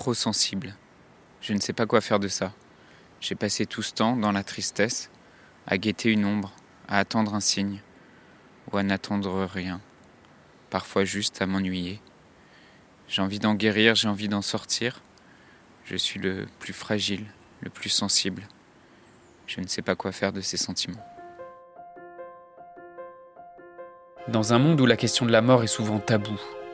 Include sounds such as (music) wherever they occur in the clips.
trop sensible. Je ne sais pas quoi faire de ça. J'ai passé tout ce temps dans la tristesse, à guetter une ombre, à attendre un signe, ou à n'attendre rien, parfois juste à m'ennuyer. J'ai envie d'en guérir, j'ai envie d'en sortir. Je suis le plus fragile, le plus sensible. Je ne sais pas quoi faire de ces sentiments. Dans un monde où la question de la mort est souvent taboue,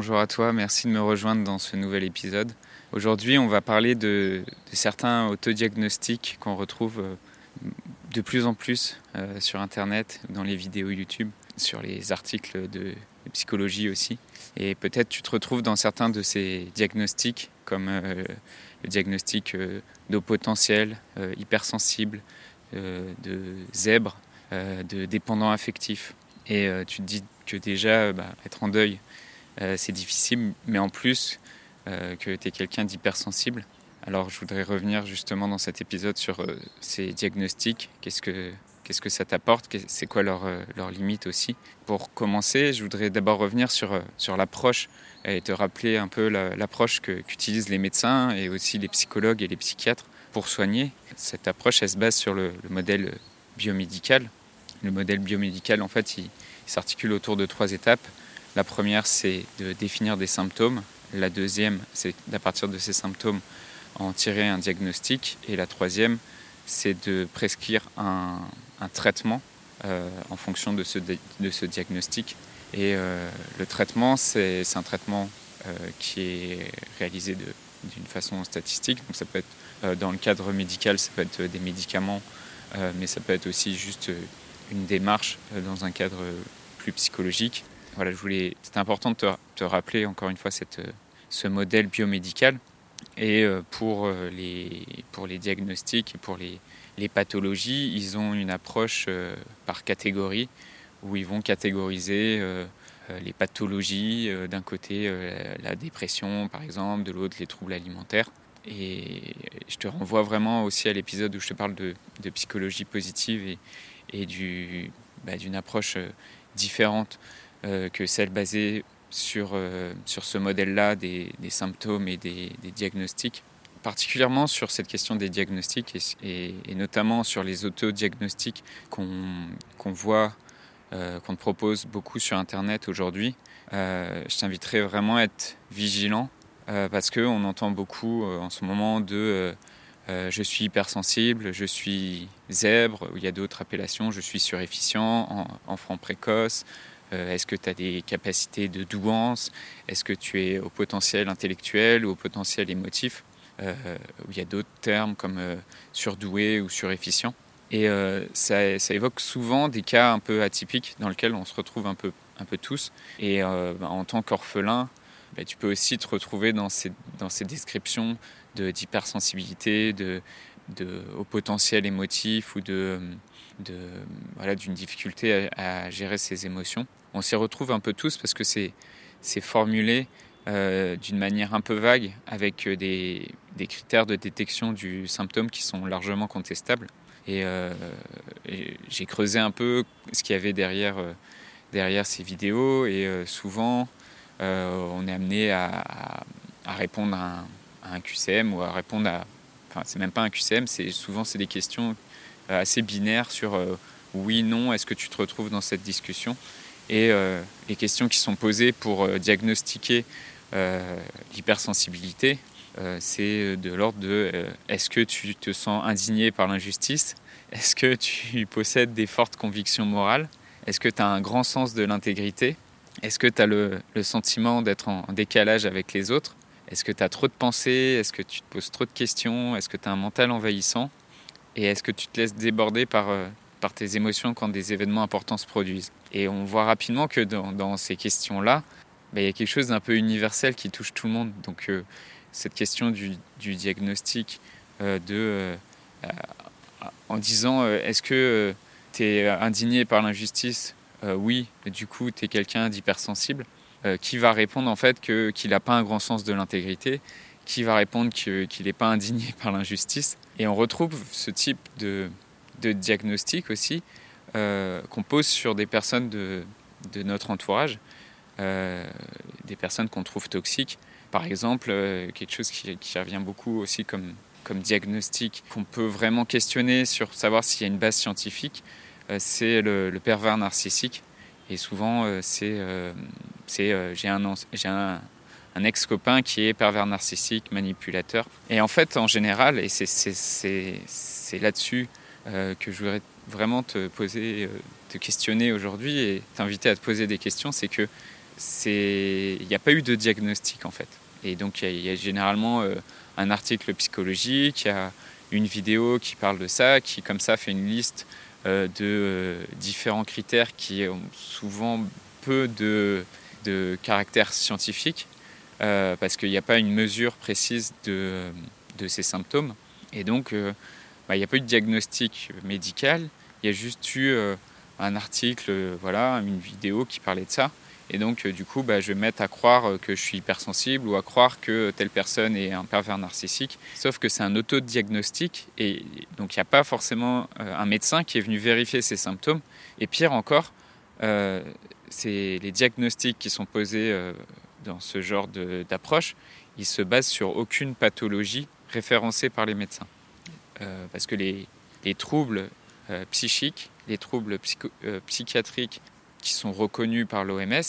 Bonjour à toi, merci de me rejoindre dans ce nouvel épisode. Aujourd'hui, on va parler de, certains autodiagnostics qu'on retrouve euh, de plus en plus euh, sur Internet, dans les vidéos YouTube, sur les articles de, psychologie aussi. Et peut-être tu te retrouves dans certains de ces diagnostics, comme euh, le diagnostic d'eau potentiel, hypersensible, de zèbre, de dépendant affectif. Et tu te dis que déjà, bah, être en deuil, euh, c'est difficile, mais en plus euh, que tu es quelqu'un d'hypersensible. Alors je voudrais revenir justement dans cet épisode sur euh, ces diagnostics, qu'est-ce que, qu'est-ce que ça t'apporte, c'est quoi leurs leur limites aussi? Pour commencer, je voudrais d'abord revenir sur, sur l'approche et te rappeler un peu l'approche qu'utilisent les médecins et aussi les psychologues et les psychiatres pour soigner. Cette approche, elle se base sur le, modèle biomédical. Le modèle biomédical, en fait, il s'articule autour de trois étapes. La première, c'est de définir des symptômes. La deuxième, c'est d'à partir de ces symptômes en tirer un diagnostic. Et la troisième, c'est de prescrire un, traitement euh, en fonction de ce, diagnostic. Et euh, le traitement, c'est un traitement euh, qui est réalisé d'une façon statistique. Donc ça peut être dans le cadre médical, ça peut être des médicaments, mais ça peut être aussi juste une démarche dans un cadre plus psychologique. Voilà, je voulais, c'est important de te, rappeler encore une fois cette, ce modèle biomédical. Et euh, pour euh, les, pour les diagnostics et pour les, les pathologies, ils ont une approche euh, par catégorie où ils vont catégoriser les pathologies, d'un côté la dépression par exemple, de l'autre les troubles alimentaires. Et je te renvoie vraiment aussi à l'épisode où je te parle de, de psychologie positive et, et du, bah, d'une approche différente euh, que celle basée sur, euh, sur ce modèle-là des, symptômes et des, diagnostics particulièrement sur cette question des diagnostics et, notamment sur les autodiagnostics qu'on voit, euh, qu'on propose beaucoup sur Internet aujourd'hui. je t'inviterai vraiment à être vigilant parce qu'on entend beaucoup en ce moment de je suis hypersensible, je suis zèbre, ou il y a d'autres appellations, je suis surefficient, enfant précoce, euh, est-ce que tu as des capacités de douance? Est-ce que tu es au potentiel intellectuel ou au potentiel émotif? Euh, Il y a d'autres termes comme euh, surdoué ou surefficient? Et ça, évoque souvent des cas un peu atypiques dans lesquels on se retrouve un peu, un peu tous. Et bah, en tant qu'orphelin, bah, tu peux aussi te retrouver dans ces, dans ces descriptions d'hypersensibilité, de, au potentiel émotif ou de, voilà, d'une difficulté à, à, gérer ses émotions on s'y retrouve un peu tous parce que c'est formulé euh, d'une manière un peu vague avec euh, des, critères de détection du symptôme qui sont largement contestables. Et, euh, j'ai creusé un peu ce qu'il y avait derrière, derrière ces vidéos et souvent on est amené à, répondre à un, QCM ou à répondre à... Enfin c'est même pas un QCM, c'est souvent c'est des questions assez binaires sur oui, non, est-ce que tu te retrouves dans cette discussion? Et euh, les questions qui sont posées pour euh, diagnostiquer euh, l'hypersensibilité, c'est de l'ordre de est-ce que tu te sens indigné par l'injustice? Est-ce que tu (laughs) possèdes des fortes convictions morales? Est-ce que tu as un grand sens de l'intégrité? Est-ce que tu as le, sentiment d'être en décalage avec les autres? Est-ce que tu as trop de pensées? Est-ce que tu te poses trop de questions? Est-ce que tu as un mental envahissant? Et est-ce que tu te laisses déborder par, par tes émotions quand des événements importants se produisent? Et on voit rapidement que dans, ces questions-là, bah, il y a quelque chose d'un peu universel qui touche tout le monde. Donc cette question du, diagnostic de, en disant est-ce que tu es indigné par l'injustice? Oui, du coup tu es quelqu'un d'hypersensible. Qui va répondre en fait qu'il n'a pas un grand sens de l'intégrité, qui va répondre qu'il n'est pas indigné (laughs) par l'injustice. Et on retrouve ce type de, diagnostic aussi euh, qu'on pose sur des personnes de, notre entourage, euh, des personnes qu'on trouve toxiques. Par exemple, euh, quelque chose qui, qui, revient beaucoup aussi comme, comme diagnostic, qu'on peut vraiment questionner sur savoir s'il y a une base scientifique, c'est le, pervers narcissique. Et souvent, c'est j'ai un, un, un ex-copain qui est pervers narcissique, manipulateur. Et en fait, en général, et c'est là-dessus euh, que je voudrais vraiment te poser, euh, te questionner aujourd'hui et t'inviter à te poser des questions, c'est que c'est, il n'y a pas eu de diagnostic en fait. Et donc il y, a généralement euh, un article psychologique, il y a une vidéo qui parle de ça, qui comme ça fait une liste de différents critères qui ont souvent peu de, de caractère scientifique. Euh, parce qu'il n'y a pas une mesure précise de, de ces symptômes. Et donc, euh, bah, il n'y a pas eu de diagnostic médical, il y a juste eu euh, un article, voilà, une vidéo qui parlait de ça. Et donc, du coup, bah, je vais mettre à croire que je suis hypersensible ou à croire que telle personne est un pervers narcissique. Sauf que c'est un autodiagnostic et donc il n'y a pas forcément un médecin qui est venu vérifier ces symptômes. Et pire encore, c'est les diagnostics qui sont posés dans ce genre d'approche, il se base sur aucune pathologie référencée par les médecins. Euh, parce que les, les troubles euh, psychiques, les troubles euh, psychiatriques qui sont reconnus par l'OMS,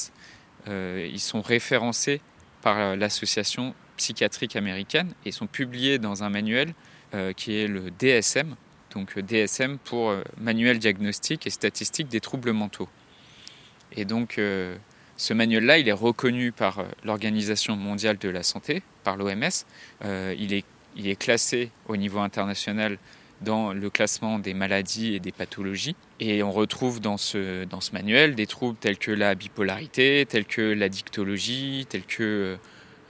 ils sont référencés par l'association psychiatrique américaine et sont publiés dans un manuel qui est le DSM, donc DSM pour Manuel diagnostique et statistique des troubles mentaux. Et donc ce manuel-là, il est reconnu par euh, l'Organisation mondiale de la santé, par l'OMS. Euh, il, est, il est classé au niveau international dans le classement des maladies et des pathologies. Et on retrouve dans ce, dans ce manuel des troubles tels que la bipolarité, tels que la dictologie, tels que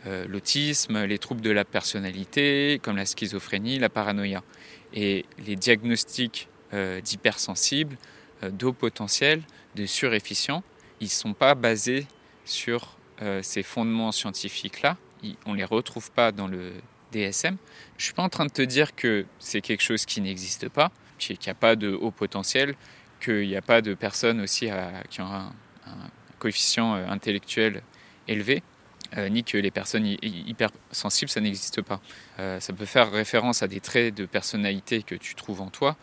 euh, l'autisme, les troubles de la personnalité, comme la schizophrénie, la paranoïa. Et les diagnostics d'hypersensibles, d'eau potentiel, de surefficient, ils ne sont pas basés sur euh, ces fondements scientifiques-là. On ne les retrouve pas dans le DSM. Je ne suis pas en train de te dire que c'est quelque chose qui n'existe pas, qu'il n'y a pas de haut potentiel, qu'il n'y a pas de personnes aussi qui ont un, coefficient euh, intellectuel élevé, euh, ni que les personnes hypersensibles, ça n'existe pas. ça peut faire référence à des traits de personnalité que tu trouves en toi,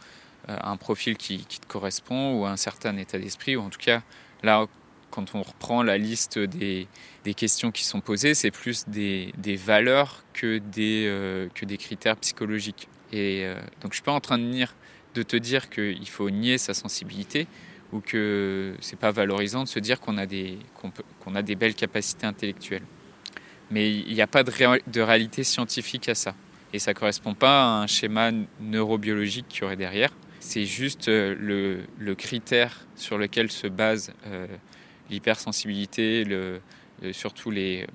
un profil qui, qui, te correspond ou un certain état d'esprit, ou en tout cas, là, quand on reprend la liste des, questions qui sont posées, c'est plus des, valeurs que des, euh, que des critères psychologiques. Et euh, donc je suis pas en train de, dire, de te dire qu'il faut nier sa sensibilité ou que c'est pas valorisant de se dire qu'on a, des, a des belles capacités intellectuelles. Mais il n'y a pas de, de, réalité scientifique à ça. Et ça ne correspond pas à un schéma neurobiologique qu'il y aurait derrière. C'est juste euh, le, le, critère sur lequel se base l'hypersensibilité, le, surtout les,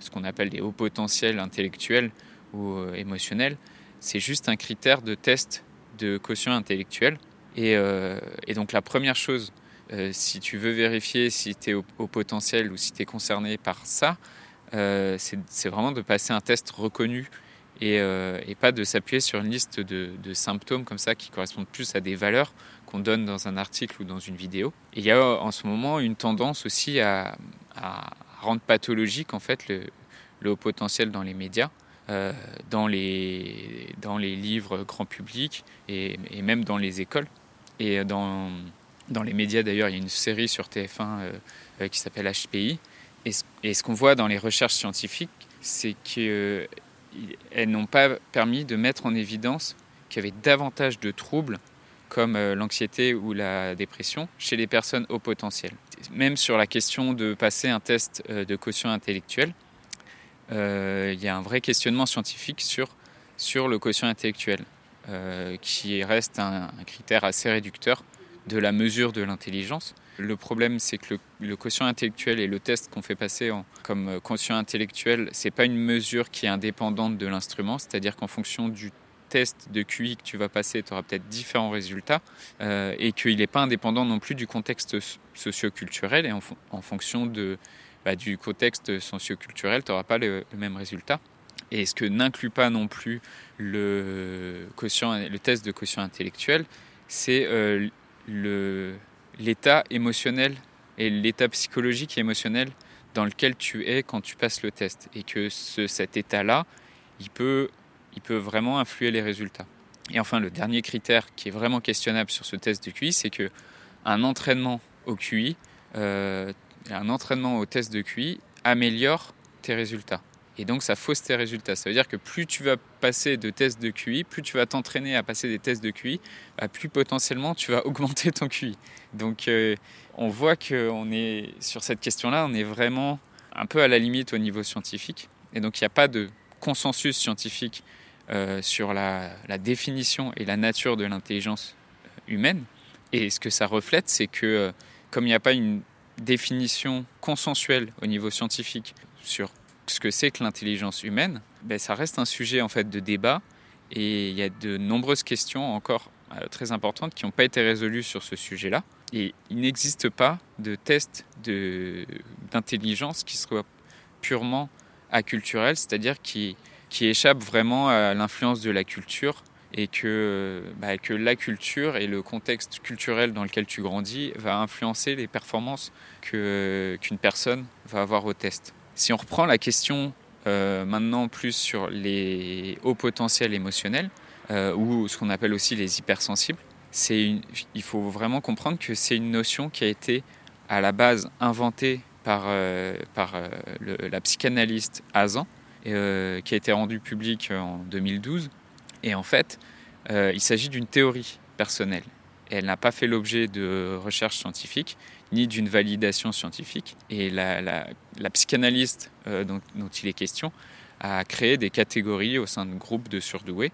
ce qu'on appelle des hauts potentiels intellectuels ou euh, émotionnels, c'est juste un critère de test de quotient intellectuel. Et, euh, et donc la première chose, euh, si tu veux vérifier si tu es au, potentiel ou si tu es concerné par ça, c'est vraiment de passer un test reconnu et, et pas de s'appuyer sur une liste de, de, symptômes comme ça qui correspondent plus à des valeurs qu'on donne dans un article ou dans une vidéo. Il y a en ce moment une tendance aussi à, rendre pathologique en fait le, haut potentiel dans les médias. Euh, dans, les, dans les livres grand public et, même dans les écoles. Et dans, dans les médias d'ailleurs, il y a une série sur TF1 euh, euh, qui s'appelle HPI. Et, et ce qu'on voit dans les recherches scientifiques, c'est qu'elles n'ont pas permis de mettre en évidence qu'il y avait davantage de troubles comme euh, l'anxiété ou la dépression chez les personnes au potentiel. Même sur la question de passer un test euh, de quotient intellectuel, euh, il y a un vrai questionnement scientifique sur, sur le quotient intellectuel, qui reste un, critère assez réducteur de la mesure de l'intelligence. Le problème, c'est que le, quotient intellectuel et le test qu'on fait passer comme euh, quotient intellectuel, c'est pas une mesure qui est indépendante de l'instrument, c'est-à-dire qu'en fonction du test de QI que tu vas passer, tu auras peut-être différents résultats euh, et qu'il n'est pas indépendant non plus du contexte socioculturel et en, fonction de, bah, du contexte socioculturel, tu n'auras pas le, même résultat. Et ce que n'inclut pas non plus le, le test de quotient intellectuel, c'est euh, l'état émotionnel et l'état psychologique et émotionnel dans lequel tu es quand tu passes le test. Et que ce, cet état-là, il peut il peut vraiment influer les résultats. Et enfin, le dernier critère qui est vraiment questionnable sur ce test de QI, c'est que un entraînement au QI, euh, un entraînement au test de QI améliore tes résultats. Et donc ça fausse tes résultats. Ça veut dire que plus tu vas passer de tests de QI, plus tu vas t'entraîner à passer des tests de QI, bah, plus potentiellement tu vas (laughs) augmenter ton QI. Donc euh, on voit qu'on est sur cette question-là, on est vraiment un peu à la limite au niveau scientifique. Et donc il n'y a pas de consensus scientifique euh, sur la, définition et la nature de l'intelligence euh, humaine. Et ce que ça reflète, c'est que euh, comme il n'y a pas une définition consensuelle au niveau scientifique sur ce que c'est que l'intelligence humaine, ben, ça reste un sujet en fait de débat et il y a de nombreuses questions encore très importantes qui n'ont pas été résolues sur ce sujet-là. Et il n'existe pas de test d'intelligence qui soit purement c'est-à-dire qui, qui échappe vraiment à l'influence de la culture et que, bah, que la culture et le contexte culturel dans lequel tu grandis va influencer les performances qu'une personne va avoir au test. Si on reprend la question euh, maintenant plus sur les hauts potentiels émotionnels, euh, ou ce qu'on appelle aussi les hypersensibles, il faut vraiment comprendre que c'est une notion qui a été à la base inventée par, euh, par la psychanalyste Azan, euh, qui a été rendu public en 2012. Et en fait, euh, il s'agit d'une théorie personnelle. elle n'a pas fait l'objet de recherches scientifiques ni d'une validation scientifique. Et la, psychanalyste euh, dont, il est question a créé des catégories au sein de groupes de surdoués.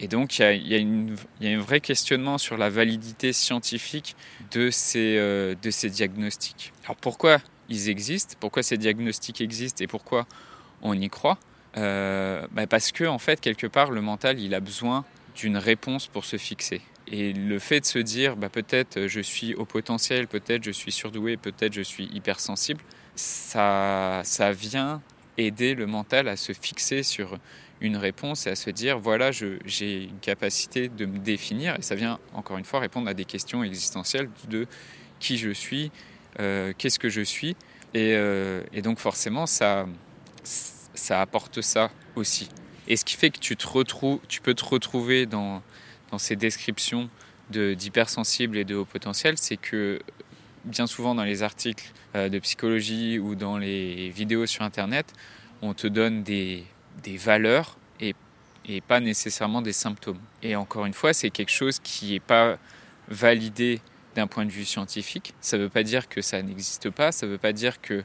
Et donc, il y, a, un vrai questionnement sur la validité scientifique de ces diagnostics. Alors, pourquoi ils existent Pourquoi ces diagnostics existent Et pourquoi on y croit euh, bah, Parce que, en fait, quelque part, le mental, il a besoin d'une réponse pour se fixer. Et le fait de se dire, bah, peut-être je suis au potentiel, peut-être je suis surdoué, peut-être je suis hypersensible, ça, ça vient aider le mental à se fixer sur une réponse et à se dire, voilà, j'ai une capacité de me définir. Et ça vient, encore une fois, répondre à des questions existentielles de qui je suis, euh, qu'est-ce que je suis. Et, euh, donc forcément, ça, apporte ça aussi. Et ce qui fait que tu, te retrouves, tu peux te retrouver dans, ces descriptions d'hypersensibles et de haut potentiel, c'est que bien souvent dans les articles euh, de psychologie ou dans les vidéos sur Internet, on te donne des, valeurs et, pas nécessairement des symptômes. Et encore une fois, c'est quelque chose qui n'est pas validé d'un point de vue scientifique. Ça ne veut pas dire que ça n'existe pas, ça ne veut pas dire que,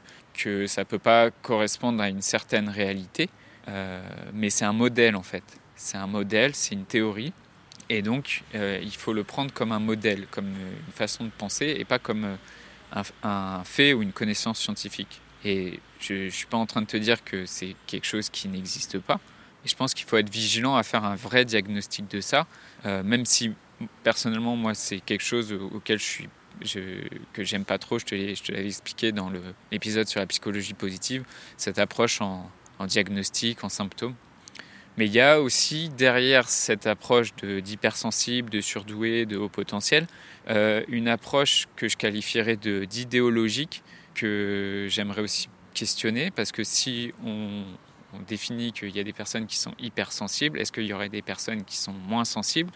ça ne peut pas correspondre à une certaine réalité, euh, mais c'est un modèle en fait. C'est un modèle, c'est une théorie, et donc euh, il faut le prendre comme un modèle, comme une façon de penser, et pas comme euh, un, fait ou une connaissance scientifique. Et je ne suis pas en train de te dire que c'est quelque chose qui n'existe pas. Et je pense qu'il faut être vigilant à faire un vrai diagnostic de ça, même si personnellement, moi, c'est quelque chose auquel je suis que j'aime pas trop, je te l'avais expliqué dans l'épisode sur la psychologie positive, cette approche en, diagnostic, en symptômes. Mais il y a aussi derrière cette approche d'hypersensible, de, surdoué, de haut potentiel, euh, une approche que je qualifierais d'idéologique, que j'aimerais aussi questionner, parce que si on, on définit qu'il y a des personnes qui sont hypersensibles, est-ce qu'il y aurait des personnes qui sont moins sensibles?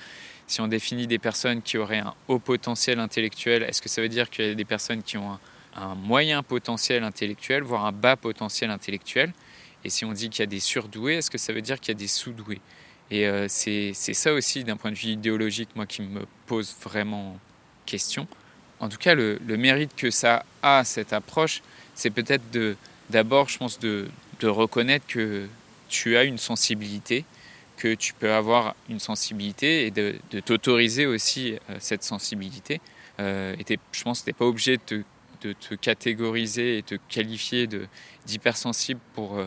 Si on définit des personnes qui auraient un haut potentiel intellectuel, est-ce que ça veut dire qu'il y a des personnes qui ont un, moyen potentiel intellectuel, voire un bas potentiel intellectuel? Et si on dit qu'il y a des surdoués, est-ce que ça veut dire qu'il y a des sous-doués? Et euh, c'est ça aussi, d'un point de vue idéologique, moi, qui me pose vraiment question. En tout cas, le, mérite que ça a, cette approche, c'est peut-être d'abord, je pense, de, de reconnaître que tu as une sensibilité, que tu peux avoir une sensibilité et de, t'autoriser aussi euh, cette sensibilité. Euh, je pense que tu n'es pas obligé de te, catégoriser et te qualifier d'hypersensible pour, euh,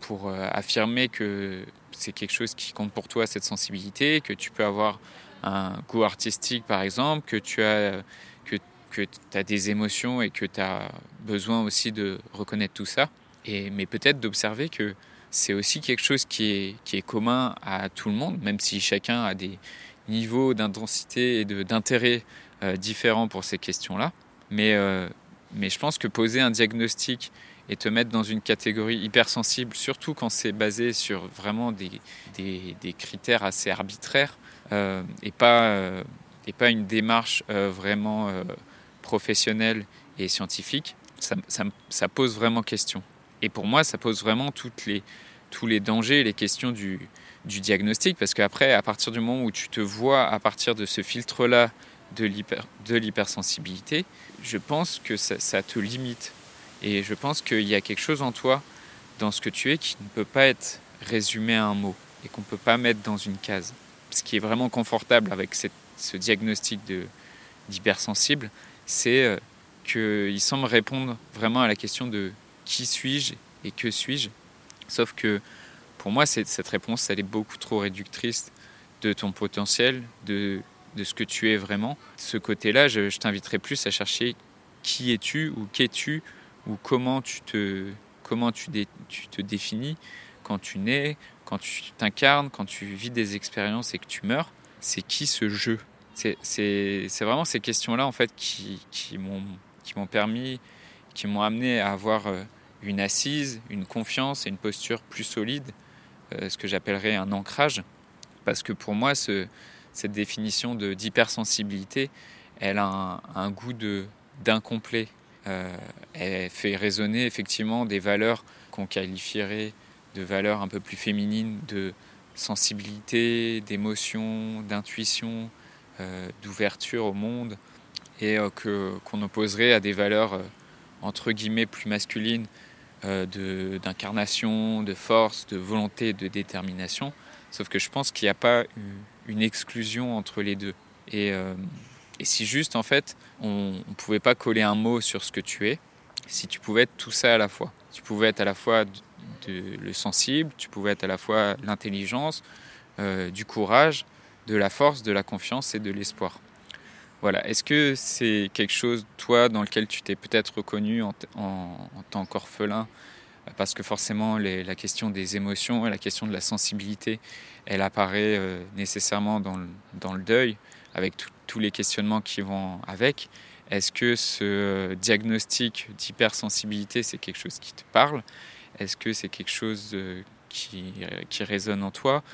pour affirmer que c'est quelque chose qui compte pour toi, cette sensibilité, que tu peux avoir un goût artistique par exemple, que tu as, que, que as des émotions et que tu as besoin aussi de reconnaître tout ça. Et, mais peut-être d'observer que c'est aussi quelque chose qui est, qui est commun à tout le monde, même si chacun a des niveaux d'intensité et d'intérêt euh, différents pour ces questions-là. Mais, euh, mais je pense que poser un diagnostic et te mettre dans une catégorie hypersensible, surtout quand c'est basé sur vraiment des, des, critères assez arbitraires euh, et, pas, et pas une démarche vraiment professionnelle et scientifique, ça pose vraiment question. Et pour moi, ça pose vraiment les, tous les dangers et les questions du, du diagnostic, parce qu'après, à partir du moment où tu te vois à partir de ce filtre-là de l'hypersensibilité, je pense que ça, ça, te limite. Et je pense qu'il y a quelque chose en toi, dans ce que tu es, qui ne peut pas être résumé à un mot et qu'on ne peut pas mettre dans une case. Ce qui est vraiment confortable avec ce diagnostic d'hypersensible, c'est euh, qu'il semble répondre vraiment à la question de qui suis-je et que suis-je Sauf que pour moi, cette réponse, elle est beaucoup trop réductrice de ton potentiel, de, ce que tu es vraiment. ce côté-là, je, je t'inviterai plus à chercher qui es-tu ou qu'es-tu ou comment tu te, comment tu, te définis quand tu nais, quand tu t'incarnes, quand tu vis des expériences et que tu meurs. C'est qui ce jeu C'est vraiment ces questions-là en fait qui, qui m'ont permis, qui m'ont amené à avoir euh, une assise, une confiance et une posture plus solide, euh, ce que j'appellerais un ancrage. Parce que pour moi, ce, cette définition d'hypersensibilité, elle a un, goût d'incomplet. Euh, elle fait résonner effectivement des valeurs qu'on qualifierait de valeurs un peu plus féminines, de sensibilité, d'émotion, d'intuition, euh, d'ouverture au monde, et que qu'on opposerait à des valeurs entre guillemets plus masculines euh, d'incarnation, de, force, de volonté, de détermination. Sauf que je pense qu'il n'y a pas une exclusion entre les deux. Et, euh, et si juste, en fait, on ne pouvait pas coller un mot sur ce que tu es, si tu pouvais être tout ça à la fois. Tu pouvais être à la fois le sensible, tu pouvais être à la fois l'intelligence, euh, du courage, de la force, de la confiance et de l'espoir. Voilà. Est-ce que c'est quelque chose, toi, dans lequel tu t'es peut-être reconnu en, tant qu'orphelin? Parce que forcément, la question des émotions et la question de la sensibilité, elle apparaît euh, nécessairement dans le, deuil, avec tous les questionnements qui vont avec. Est-ce que ce diagnostic d'hypersensibilité, c'est quelque chose qui te parle? Est-ce que c'est quelque chose euh, qui résonne en toi?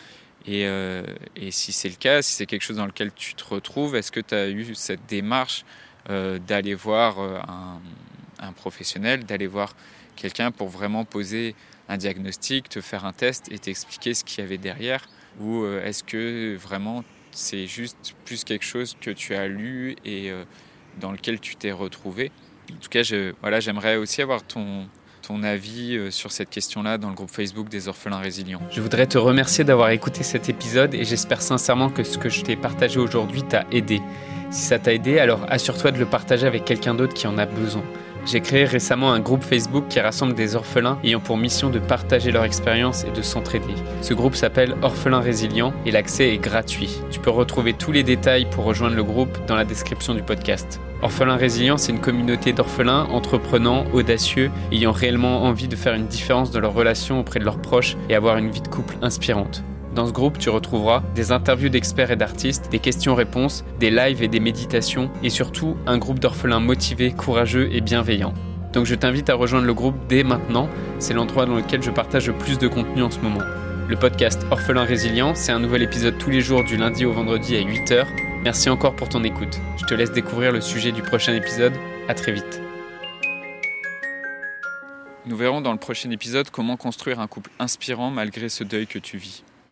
Euh, et, si c'est le cas, si c'est quelque chose dans lequel tu te retrouves, est-ce que tu as eu cette démarche euh, d'aller voir euh, un, professionnel, d'aller voir quelqu'un pour vraiment poser un diagnostic, te faire un test et t'expliquer ce qu'il y avait derrière? Ou est-ce que vraiment c'est juste plus quelque chose que tu as lu et dans lequel tu t'es retrouvé? En tout cas, voilà, j'aimerais aussi avoir ton, ton avis euh, sur cette question-là dans le groupe Facebook des orphelins résilients. Je voudrais te remercier d'avoir écouté cet épisode et j'espère sincèrement que ce que je t'ai partagé aujourd'hui t'a aidé. Si ça t'a aidé, alors assure-toi de le partager avec quelqu'un d'autre qui en a besoin. J'ai créé récemment un groupe Facebook qui rassemble des orphelins ayant pour mission de partager leur expérience et de s'entraider. Ce groupe s'appelle Orphelins Résilients et l'accès est gratuit. Tu peux retrouver tous les détails pour rejoindre le groupe dans la description du podcast. Orphelins Résilients, c'est une communauté d'orphelins entreprenants, audacieux, ayant réellement envie de faire une différence dans leurs relations auprès de leurs proches et avoir une vie de couple inspirante. Dans ce groupe, tu retrouveras des interviews d'experts et d'artistes, des questions-réponses, des lives et des méditations, et surtout un groupe d'orphelins motivés, courageux et bienveillants. Donc je t'invite à rejoindre le groupe dès maintenant, c'est l'endroit dans lequel je partage le plus de contenu en ce moment. Le podcast Orphelin Résilient, c'est un nouvel épisode tous les jours du lundi au vendredi à 8h Merci encore pour ton écoute. Je te laisse découvrir le sujet du prochain épisode. À très vite. Nous verrons dans le prochain épisode comment construire un couple inspirant malgré ce deuil que tu vis.